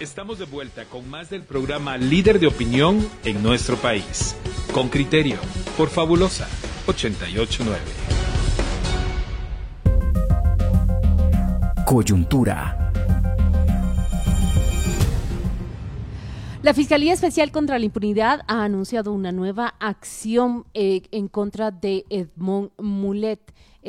Estamos de vuelta con más del programa Líder de Opinión en nuestro país. Con criterio, por Fabulosa 889. Coyuntura. La Fiscalía Especial contra la Impunidad ha anunciado una nueva acción eh, en contra de Edmond Mulet.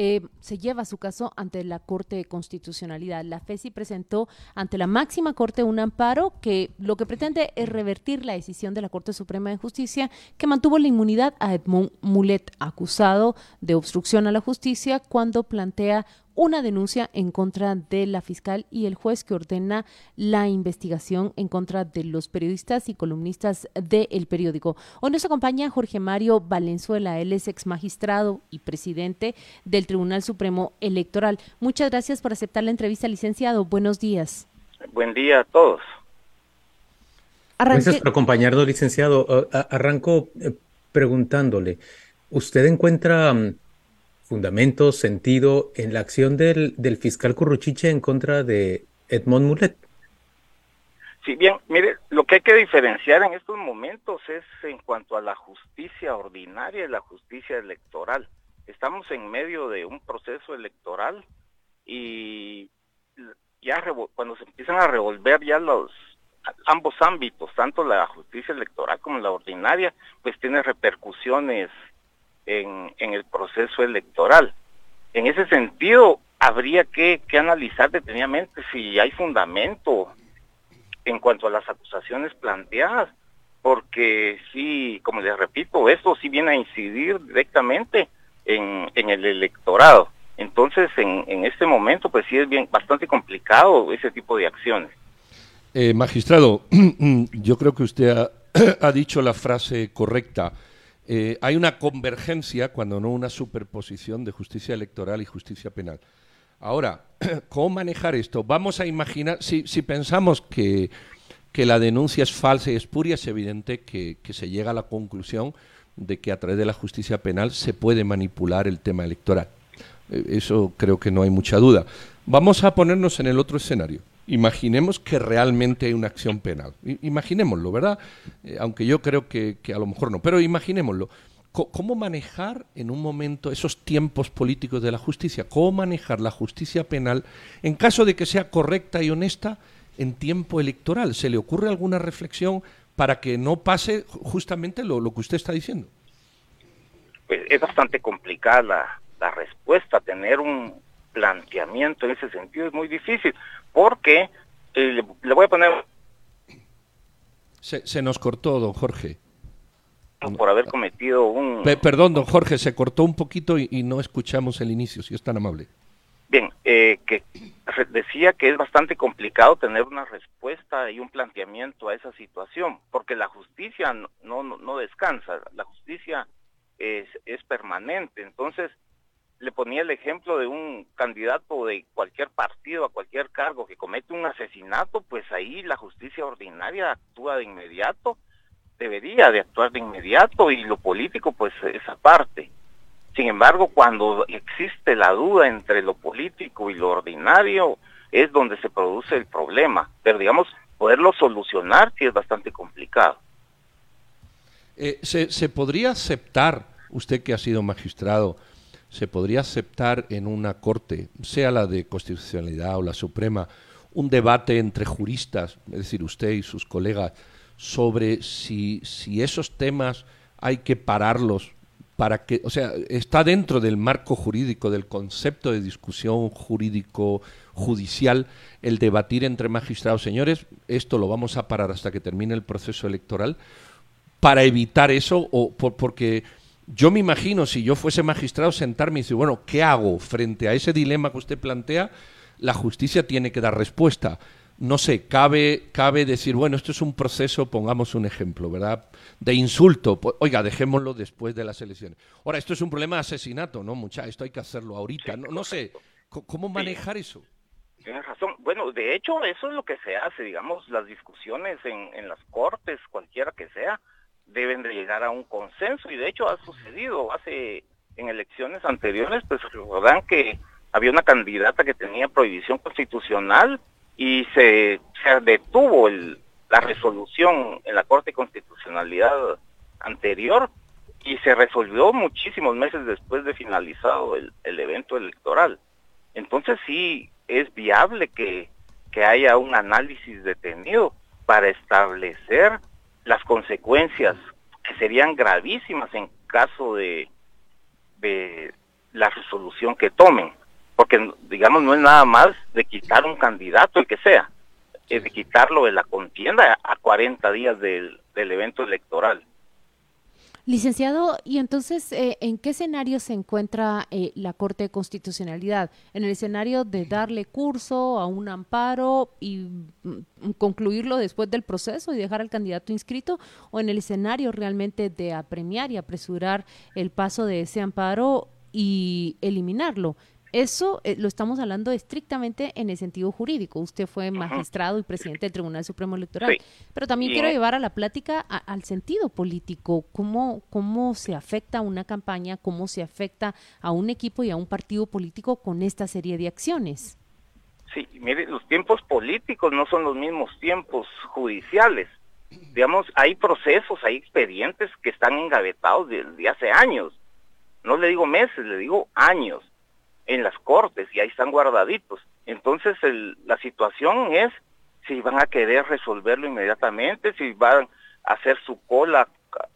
Eh, se lleva su caso ante la Corte de Constitucionalidad. La FESI presentó ante la máxima Corte un amparo que lo que pretende es revertir la decisión de la Corte Suprema de Justicia que mantuvo la inmunidad a Edmond Mulet, acusado de obstrucción a la justicia cuando plantea una denuncia en contra de la fiscal y el juez que ordena la investigación en contra de los periodistas y columnistas del periódico. Hoy nos acompaña Jorge Mario Valenzuela, él es ex magistrado y presidente del Tribunal Supremo Electoral. Muchas gracias por aceptar la entrevista, licenciado. Buenos días. Buen día a todos. Gracias por acompañarnos, licenciado. Arranco eh, preguntándole, ¿usted encuentra mm, fundamento, sentido en la acción del, del fiscal Curruchiche en contra de Edmond Mulet. Sí, bien, mire, lo que hay que diferenciar en estos momentos es en cuanto a la justicia ordinaria y la justicia electoral. Estamos en medio de un proceso electoral y ya cuando se empiezan a revolver ya los ambos ámbitos, tanto la justicia electoral como la ordinaria, pues tiene repercusiones en, el proceso electoral. En ese sentido, habría que, analizar detenidamente si hay fundamento en cuanto a las acusaciones planteadas, porque sí, como les repito, esto sí viene a incidir directamente en, el electorado. Entonces, en, este momento, pues sí es bien bastante complicado ese tipo de acciones. Eh, magistrado, yo creo que usted ha dicho la frase correcta. Eh, hay una convergencia, cuando no una superposición, de justicia electoral y justicia penal. Ahora, ¿cómo manejar esto? Vamos a imaginar, si, pensamos que, la denuncia es falsa y espuria, es evidente que, se llega a la conclusión de que a través de la justicia penal se puede manipular el tema electoral. Eh, eso creo que no hay mucha duda. Vamos a ponernos en el otro escenario imaginemos que realmente hay una acción penal. Imaginémoslo, ¿verdad? Eh, aunque yo creo que, a lo mejor no, pero imaginémoslo. ¿Cómo manejar en un momento esos tiempos políticos de la justicia? ¿Cómo manejar la justicia penal en caso de que sea correcta y honesta en tiempo electoral? ¿Se le ocurre alguna reflexión para que no pase justamente lo, que usted está diciendo? Pues es bastante complicada la, la respuesta, tener un planteamiento en ese sentido es muy difícil porque eh, le, voy a poner... Se, nos cortó, don Jorge. Por haber cometido un... perdón, don Jorge, se cortó un poquito y, no escuchamos el inicio, si es tan amable. Bien, eh, que decía que es bastante complicado tener una respuesta y un planteamiento a esa situación, porque la justicia no, no, no descansa, la justicia es, es permanente. Entonces, le ponía el ejemplo de un candidato de cualquier partido a cualquier cargo que comete un asesinato, pues ahí la justicia ordinaria actúa de inmediato, debería de actuar de inmediato y lo político pues esa parte. Sin embargo, cuando existe la duda entre lo político y lo ordinario, es donde se produce el problema. Pero digamos, poderlo solucionar sí es bastante complicado. Eh, ¿se, ¿Se podría aceptar, usted que ha sido magistrado, se podría aceptar en una corte, sea la de constitucionalidad o la suprema, un debate entre juristas, es decir, usted y sus colegas, sobre si, si esos temas hay que pararlos para que, o sea, está dentro del marco jurídico, del concepto de discusión jurídico judicial, el debatir entre magistrados, señores, esto lo vamos a parar hasta que termine el proceso electoral, para evitar eso, o porque yo me imagino, si yo fuese magistrado, sentarme y decir, bueno, ¿qué hago frente a ese dilema que usted plantea? La justicia tiene que dar respuesta. No sé, cabe, cabe decir, bueno, esto es un proceso, pongamos un ejemplo, ¿verdad? De insulto. Pues, oiga, dejémoslo después de las elecciones. Ahora, esto es un problema de asesinato, ¿no, mucha? Esto hay que hacerlo ahorita. no, sé, ¿cómo manejar eso? Tienes razón. Bueno, de hecho, eso es lo que se hace, digamos, las discusiones en, en las cortes, cualquiera que sea deben de llegar a un consenso y de hecho ha sucedido hace en elecciones anteriores pues recordan que había una candidata que tenía prohibición constitucional y se, se detuvo la resolución en la Corte de Constitucionalidad anterior y se resolvió muchísimos meses después de finalizado el, evento electoral. Entonces sí es viable que, que haya un análisis detenido para establecer las consecuencias que serían gravísimas en caso de, de la resolución que tomen, porque digamos no es nada más de quitar un candidato, el que sea, es de quitarlo de la contienda a 40 días del, del evento electoral. Licenciado, y entonces, eh, ¿en qué escenario se encuentra eh, la Corte de Constitucionalidad? ¿En el escenario de darle curso a un amparo y mm, concluirlo después del proceso y dejar al candidato inscrito? ¿O en el escenario realmente de apremiar y apresurar el paso de ese amparo y eliminarlo? Eso eh, lo estamos hablando estrictamente en el sentido jurídico. Usted fue magistrado y presidente del Tribunal Supremo Electoral. Pero también quiero llevar a la plática al sentido político. ¿Cómo, ¿Cómo se afecta a una campaña, cómo se afecta a un equipo y a un partido político con esta serie de acciones? Sí, mire, los tiempos políticos no son los mismos tiempos judiciales. Digamos, hay procesos, hay expedientes que están engavetados desde hace años. No le digo meses, le digo años en las cortes y ahí están guardaditos. Entonces la situación es si van a querer resolverlo inmediatamente, si van a hacer su cola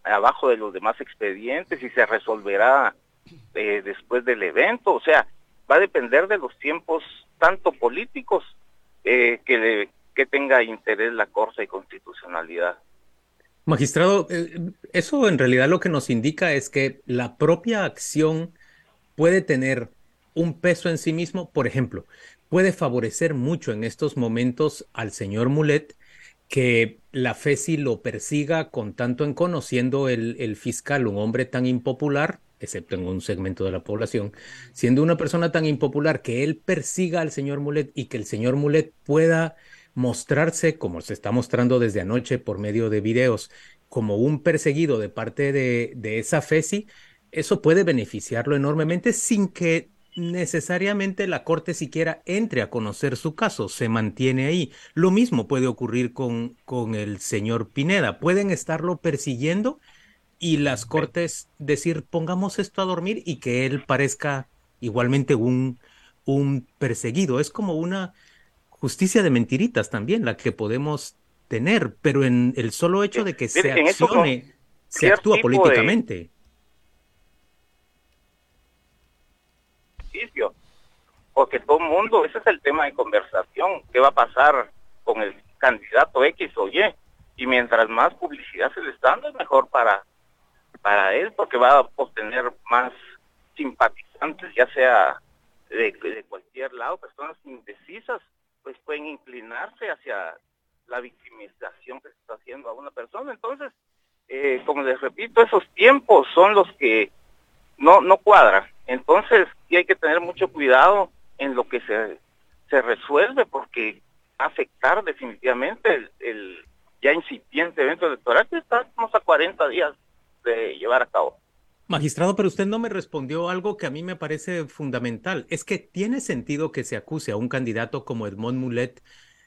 abajo de los demás expedientes, si se resolverá eh, después del evento, o sea, va a depender de los tiempos tanto políticos eh, que, que tenga interés la Corte de Constitucionalidad. Magistrado, eh, eso en realidad lo que nos indica es que la propia acción puede tener un peso en sí mismo, por ejemplo, puede favorecer mucho en estos momentos al señor Mulet que la FESI lo persiga con tanto en conociendo el, el fiscal, un hombre tan impopular, excepto en un segmento de la población, siendo una persona tan impopular que él persiga al señor Mulet y que el señor Mulet pueda mostrarse, como se está mostrando desde anoche por medio de videos, como un perseguido de parte de, de esa FESI, eso puede beneficiarlo enormemente sin que necesariamente la Corte siquiera entre a conocer su caso, se mantiene ahí. Lo mismo puede ocurrir con, con el señor Pineda. Pueden estarlo persiguiendo y las Cortes decir, pongamos esto a dormir y que él parezca igualmente un, un perseguido. Es como una justicia de mentiritas también la que podemos tener, pero en el solo hecho de que se accione, se actúa políticamente. Porque todo el mundo, ese es el tema de conversación, qué va a pasar con el candidato X o Y, y mientras más publicidad se le está dando es mejor para, para él, porque va a obtener más simpatizantes, ya sea de, cualquier lado, personas indecisas, pues pueden inclinarse hacia la victimización que se está haciendo a una persona. Entonces, eh, como les repito, esos tiempos son los que no, no cuadran. Entonces, sí hay que tener mucho cuidado en lo que se, se resuelve porque afectar definitivamente el, ya incipiente evento electoral que estamos a 40 días de llevar a cabo. Magistrado, pero usted no me respondió algo que a mí me parece fundamental. Es que tiene sentido que se acuse a un candidato como Edmond Mulet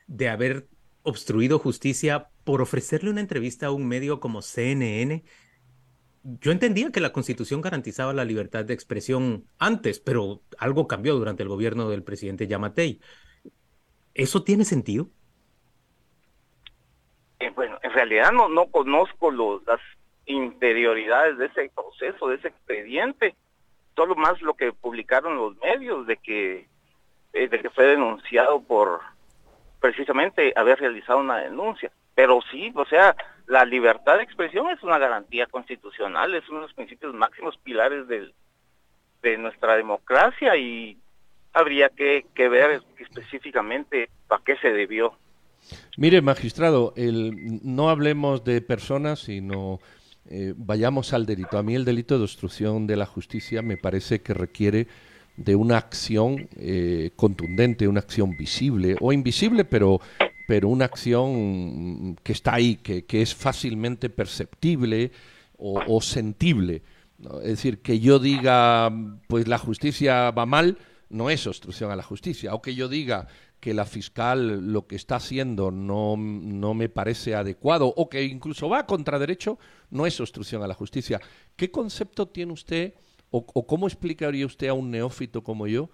de haber obstruido justicia por ofrecerle una entrevista a un medio como CNN yo entendía que la Constitución garantizaba la libertad de expresión antes, pero algo cambió durante el gobierno del presidente Yamatei. ¿Eso tiene sentido? Eh, bueno, en realidad no, no conozco los, las interioridades de ese proceso, de ese expediente. Solo más lo que publicaron los medios de que, eh, de que fue denunciado por precisamente haber realizado una denuncia. Pero sí, o sea, la libertad de expresión es una garantía constitucional, es uno de los principios máximos pilares de nuestra democracia y habría que, ver específicamente para qué se debió. Mire, magistrado, el, no hablemos de personas, sino eh, vayamos al delito. A mí el delito de obstrucción de la justicia me parece que requiere de una acción eh, contundente, una acción visible o invisible, pero pero una acción que está ahí, que, es fácilmente perceptible o, sentible. Es decir, que yo diga, pues la justicia va mal, no es obstrucción a la justicia, o que yo diga que la fiscal lo que está haciendo no, no me parece adecuado o que incluso va contra derecho, no es obstrucción a la justicia. ¿Qué concepto tiene usted o, cómo explicaría usted a un neófito como yo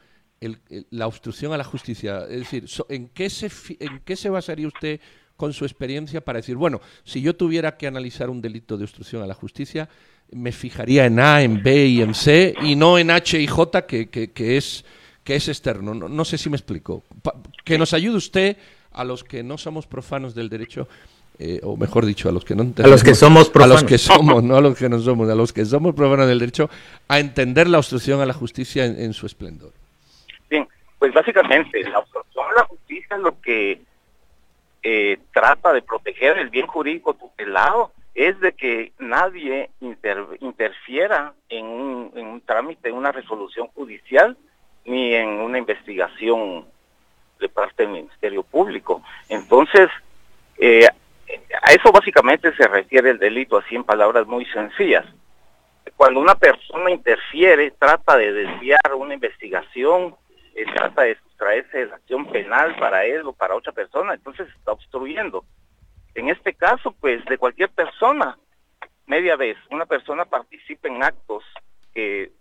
la obstrucción a la justicia? Es decir, ¿en, qué se, ¿en qué se basaría usted con su experiencia para decir, bueno, si yo tuviera que analizar un delito de obstrucción a la justicia, me fijaría en A, en B y en C y no en H y J, que, que, es, que es externo? No, sé si me explico. que nos ayude usted a los que no somos profanos del derecho eh, o mejor dicho, a los que no a los que somos profanos. a los que somos, no a los que no somos, a los que somos profanos del derecho, a entender la obstrucción a la justicia en, su esplendor. Pues básicamente la obstrucción a la justicia es lo que eh, trata de proteger el bien jurídico tutelado, es de que nadie interfiera en un, en un trámite, en una resolución judicial, ni en una investigación de parte del Ministerio Público. Entonces, eh, a eso básicamente se refiere el delito, así en palabras muy sencillas. Cuando una persona interfiere, trata de desviar una investigación, eh, trata de sustraerse de la acción penal para él o para otra persona, entonces está obstruyendo. En este caso, pues de cualquier persona, media vez, una persona participa en actos que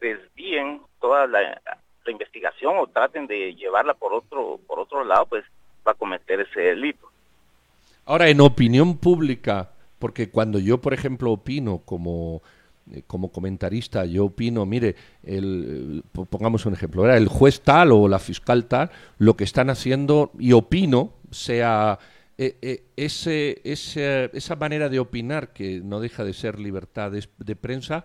desvíen toda la, la investigación o traten de llevarla por otro, por otro lado, pues va a cometer ese delito. Ahora, en opinión pública, porque cuando yo, por ejemplo, opino como, como comentarista, yo opino, mire, el, pongamos un ejemplo, el juez tal o la fiscal tal, lo que están haciendo, y opino, sea eh, eh, ese, esa manera de opinar, que no deja de ser libertad de, prensa,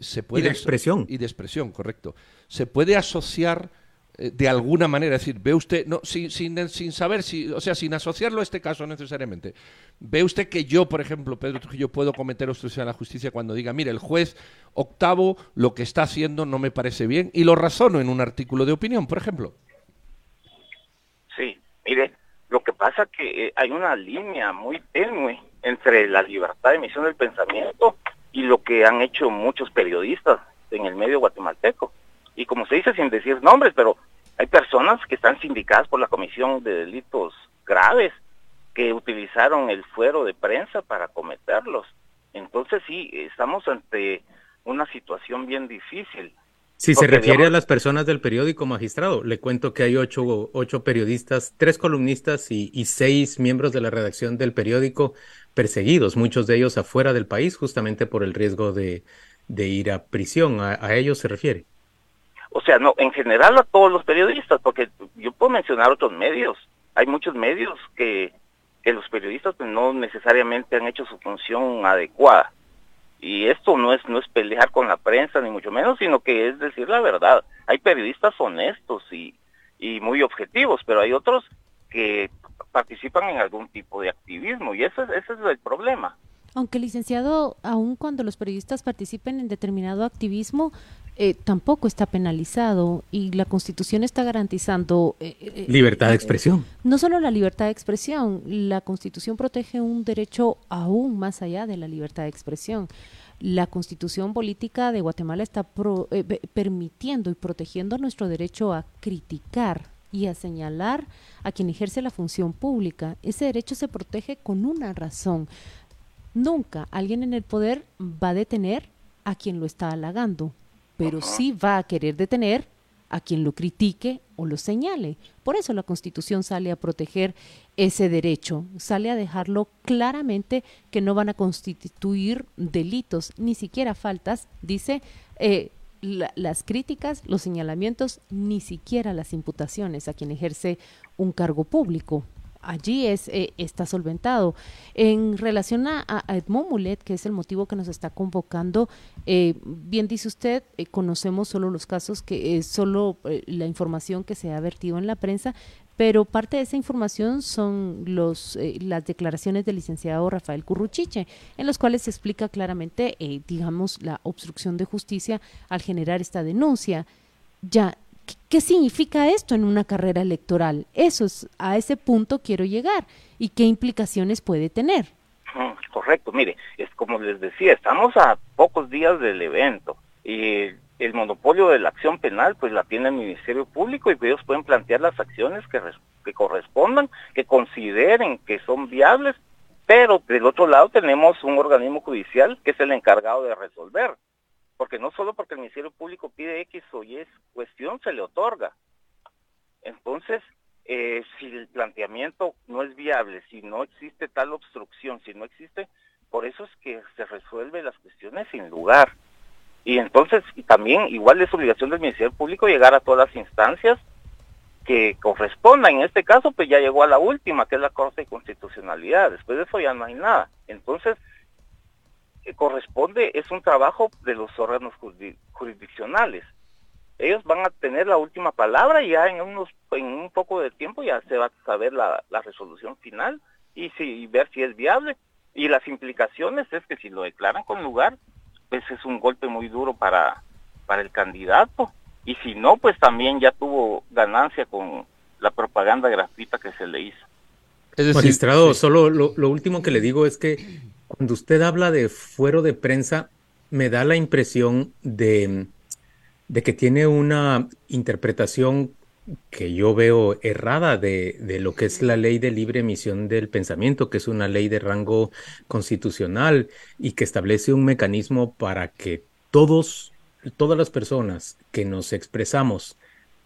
se puede... Y de expresión. Y de expresión, correcto. Se puede asociar eh, de alguna manera, es decir, ve usted, no, sin, sin, sin, saber, si, o sea, sin asociarlo a este caso necesariamente, ve usted que yo, por ejemplo, Pedro Trujillo, puedo cometer obstrucción a la justicia cuando diga, mire, el juez octavo lo que está haciendo no me parece bien y lo razono en un artículo de opinión, por ejemplo. Sí, mire, lo que pasa que eh, hay una línea muy tenue entre la libertad de emisión del pensamiento y lo que han hecho muchos periodistas en el medio guatemalteco. Y como se dice sin decir nombres, pero hay personas que están sindicadas por la Comisión de Delitos Graves que utilizaron el fuero de prensa para cometerlos. Entonces sí, estamos ante una situación bien difícil. Si se refiere a las personas del periódico magistrado, le cuento que hay ocho, ocho periodistas, tres columnistas y, seis miembros de la redacción del periódico perseguidos, muchos de ellos afuera del país, justamente por el riesgo de, ir a prisión. a ellos se refiere? O sea, no, en general a todos los periodistas, porque yo puedo mencionar otros medios. Hay muchos medios que, que los periodistas pues, no necesariamente han hecho su función adecuada. Y esto no es, no es pelear con la prensa, ni mucho menos, sino que es decir la verdad. Hay periodistas honestos y, y muy objetivos, pero hay otros que participan en algún tipo de activismo y ese, ese es el problema. Aunque licenciado, aun cuando los periodistas participen en determinado activismo, eh, tampoco está penalizado y la Constitución está garantizando... Eh, eh, libertad de expresión. no solo la libertad de expresión, la Constitución protege un derecho aún más allá de la libertad de expresión. La Constitución política de Guatemala está permitiendo y protegiendo nuestro derecho a criticar y a señalar a quien ejerce la función pública. Ese derecho se protege con una razón. Nunca alguien en el poder va a detener a quien lo está halagando pero sí va a querer detener a quien lo critique o lo señale. Por eso la Constitución sale a proteger ese derecho, sale a dejarlo claramente que no van a constituir delitos, ni siquiera faltas, dice eh, las críticas, los señalamientos, ni siquiera las imputaciones a quien ejerce un cargo público allí es, eh, está solventado. En relación a, Edmond Mulet, que es el motivo que nos está convocando, eh, bien dice usted, eh, conocemos solo los casos, que es solo la información que se ha vertido en la prensa, pero parte de esa información son los, las declaraciones del licenciado Rafael Curruchiche, en los cuales se explica claramente, digamos, la obstrucción de justicia al generar esta denuncia. Ya, ¿Qué significa esto en una carrera electoral? Eso es, a ese punto quiero llegar. ¿Y qué implicaciones puede tener? Correcto, mire, es como les decía, estamos a pocos días del evento y el monopolio de la acción penal pues la tiene el Ministerio Público y ellos pueden plantear las acciones que, que correspondan, que consideren que son viables, pero del otro lado tenemos un organismo judicial que es el encargado de resolver, porque no solo porque el Ministerio Público pide X o Y cuestión se le otorga. Entonces, eh, si el planteamiento no es viable, si no existe tal obstrucción, si no existe, por eso es que se resuelven las cuestiones sin lugar. Y entonces, y también igual es obligación del Ministerio Público llegar a todas las instancias que correspondan. En este caso, pues ya llegó a la última, que es la Corte de Constitucionalidad. Después de eso ya no hay nada. Entonces, corresponde, es un trabajo de los órganos jurisdiccionales. Ellos van a tener la última palabra y ya en unos en un poco de tiempo ya se va a saber la, resolución final y, si, y ver si es viable. Y las implicaciones es que si lo declaran con lugar, pues es un golpe muy duro para, para el candidato. Y si no, pues también ya tuvo ganancia con la propaganda gratuita que se le hizo. Es Magistrado, solo lo, lo, último que le digo es que cuando usted habla de fuero de prensa, me da la impresión de, que tiene una interpretación que yo veo errada de, de, lo que es la ley de libre emisión del pensamiento, que es una ley de rango constitucional y que establece un mecanismo para que todos, todas las personas que nos expresamos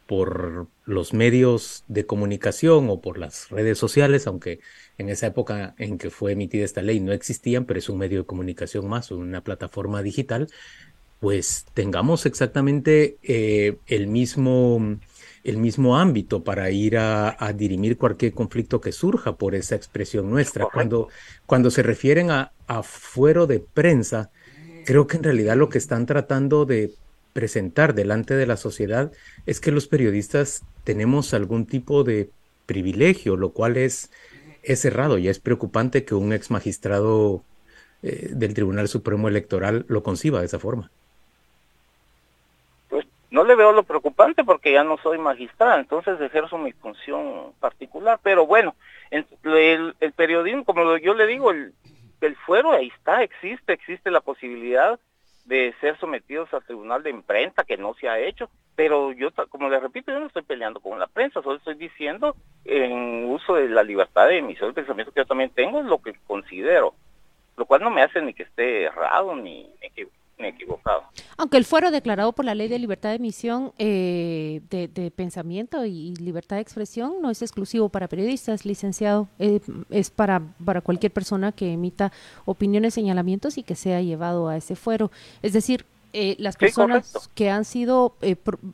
por los medios de comunicación o por las redes sociales, aunque en esa época en que fue emitida esta ley no existían, pero es un medio de comunicación más, una plataforma digital, pues tengamos exactamente eh, el mismo el mismo ámbito para ir a, dirimir cualquier conflicto que surja por esa expresión nuestra. Cuando, cuando se refieren a, a fuero de prensa, creo que en realidad lo que están tratando de presentar delante de la sociedad es que los periodistas tenemos algún tipo de privilegio, lo cual es, es errado y es preocupante que un ex magistrado eh, del Tribunal Supremo Electoral lo conciba de esa forma. No le veo lo preocupante porque ya no soy magistrada, entonces ejerzo mi función particular. Pero bueno, el, periodismo, como yo le digo, el, el fuero ahí está, existe, existe la posibilidad de ser sometidos al tribunal de imprenta, que no se ha hecho, pero yo, como le repito, yo no estoy peleando con la prensa, solo estoy diciendo en uso de la libertad de emisión de pensamiento que yo también tengo, es lo que considero, lo cual no me hace ni que esté errado ni, ni equivocado. Aunque el fuero declarado por la ley de libertad de emisión eh, de, pensamiento y libertad de expresión no es exclusivo para periodistas, licenciado, eh, es para, para cualquier persona que emita opiniones, señalamientos y que sea llevado a ese fuero. Es decir, eh, las personas que han sido,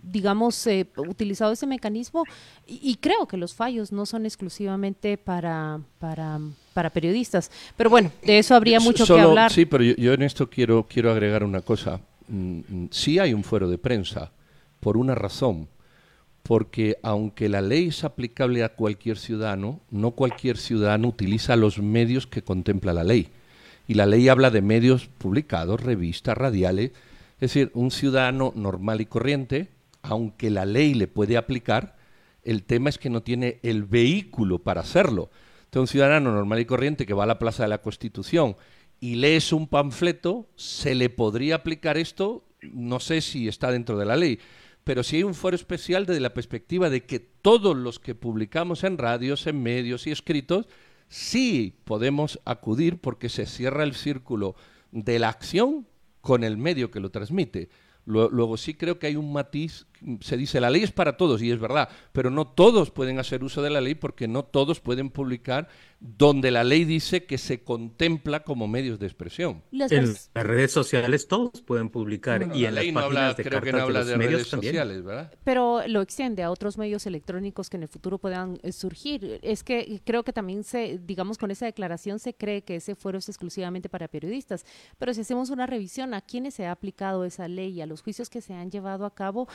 digamos, utilizado ese mecanismo, y, creo que los fallos no son exclusivamente para, para para periodistas. Pero bueno, de eso habría mucho que hablar. Sí, pero yo, en esto quiero, quiero agregar una cosa. Mm, mm, sí hay un fuero de prensa, por una razón. Porque aunque la ley es aplicable a cualquier ciudadano, no cualquier ciudadano utiliza los medios que contempla la ley. Y la ley habla de medios publicados, revistas, radiales. Es decir, un ciudadano normal y corriente, aunque la ley le puede aplicar, el tema es que no tiene el vehículo para hacerlo un ciudadano normal y corriente que va a la Plaza de la Constitución y lees un panfleto, se le podría aplicar esto, no sé si está dentro de la ley, pero si hay un foro especial desde la perspectiva de que todos los que publicamos en radios, en medios y escritos, sí podemos acudir porque se cierra el círculo de la acción con el medio que lo transmite. Luego sí creo que hay un matiz, se dice la ley es para todos y es verdad, pero no todos pueden hacer uso de la ley porque no todos pueden publicar donde la ley dice que se contempla como medios de expresión. En las redes sociales todos pueden publicar y en la ley no habla, de creo que no habla de, redes sociales, ¿verdad? Pero lo extiende a otros medios electrónicos que en el futuro puedan eh, surgir. Es que creo que también se, digamos, con esa declaración se cree que ese fuero es exclusivamente para periodistas, pero si hacemos una revisión a quiénes se ha aplicado esa ley y a los juicios que se han llevado a cabo,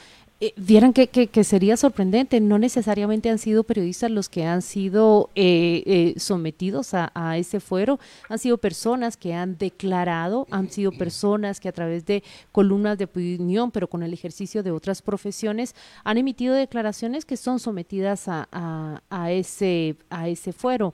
eh, vieran que, que, sería sorprendente, no necesariamente han sido periodistas los que han sido eh, eh, sometidos a, a, ese fuero, han sido personas que han declarado, han sido personas que a través de columnas de opinión, pero con el ejercicio de otras profesiones, han emitido declaraciones que son sometidas a, a, ese, a ese fuero.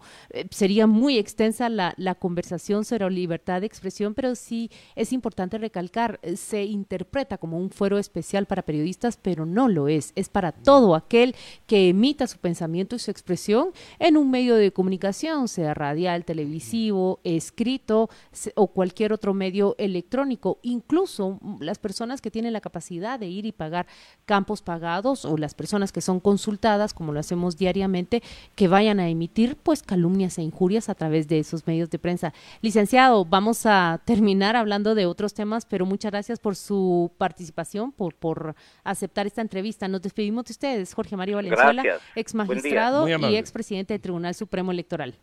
sería muy extensa la, la conversación sobre libertad de expresión, pero sí es importante recalcar, se interpreta como un fuero especial para periodistas, pero no lo es. Es para todo aquel que emita su pensamiento y su expresión en un medio de comunicación, sea radial, televisivo, escrito o cualquier otro medio electrónico. Incluso las personas que tienen la capacidad de ir y pagar campos pagados o las personas que son consultadas, como lo hacemos diariamente, que vayan a emitir pues calumnias e injurias a través de esos medios de prensa. Licenciado, vamos a terminar hablando de otros temas, pero muchas gracias por su participación, por, por aceptar esta entrevista. Nos despedimos de ustedes, Jorge Mario Valenzuela, ex magistrado y ex presidente del Tribunal Supremo Electoral.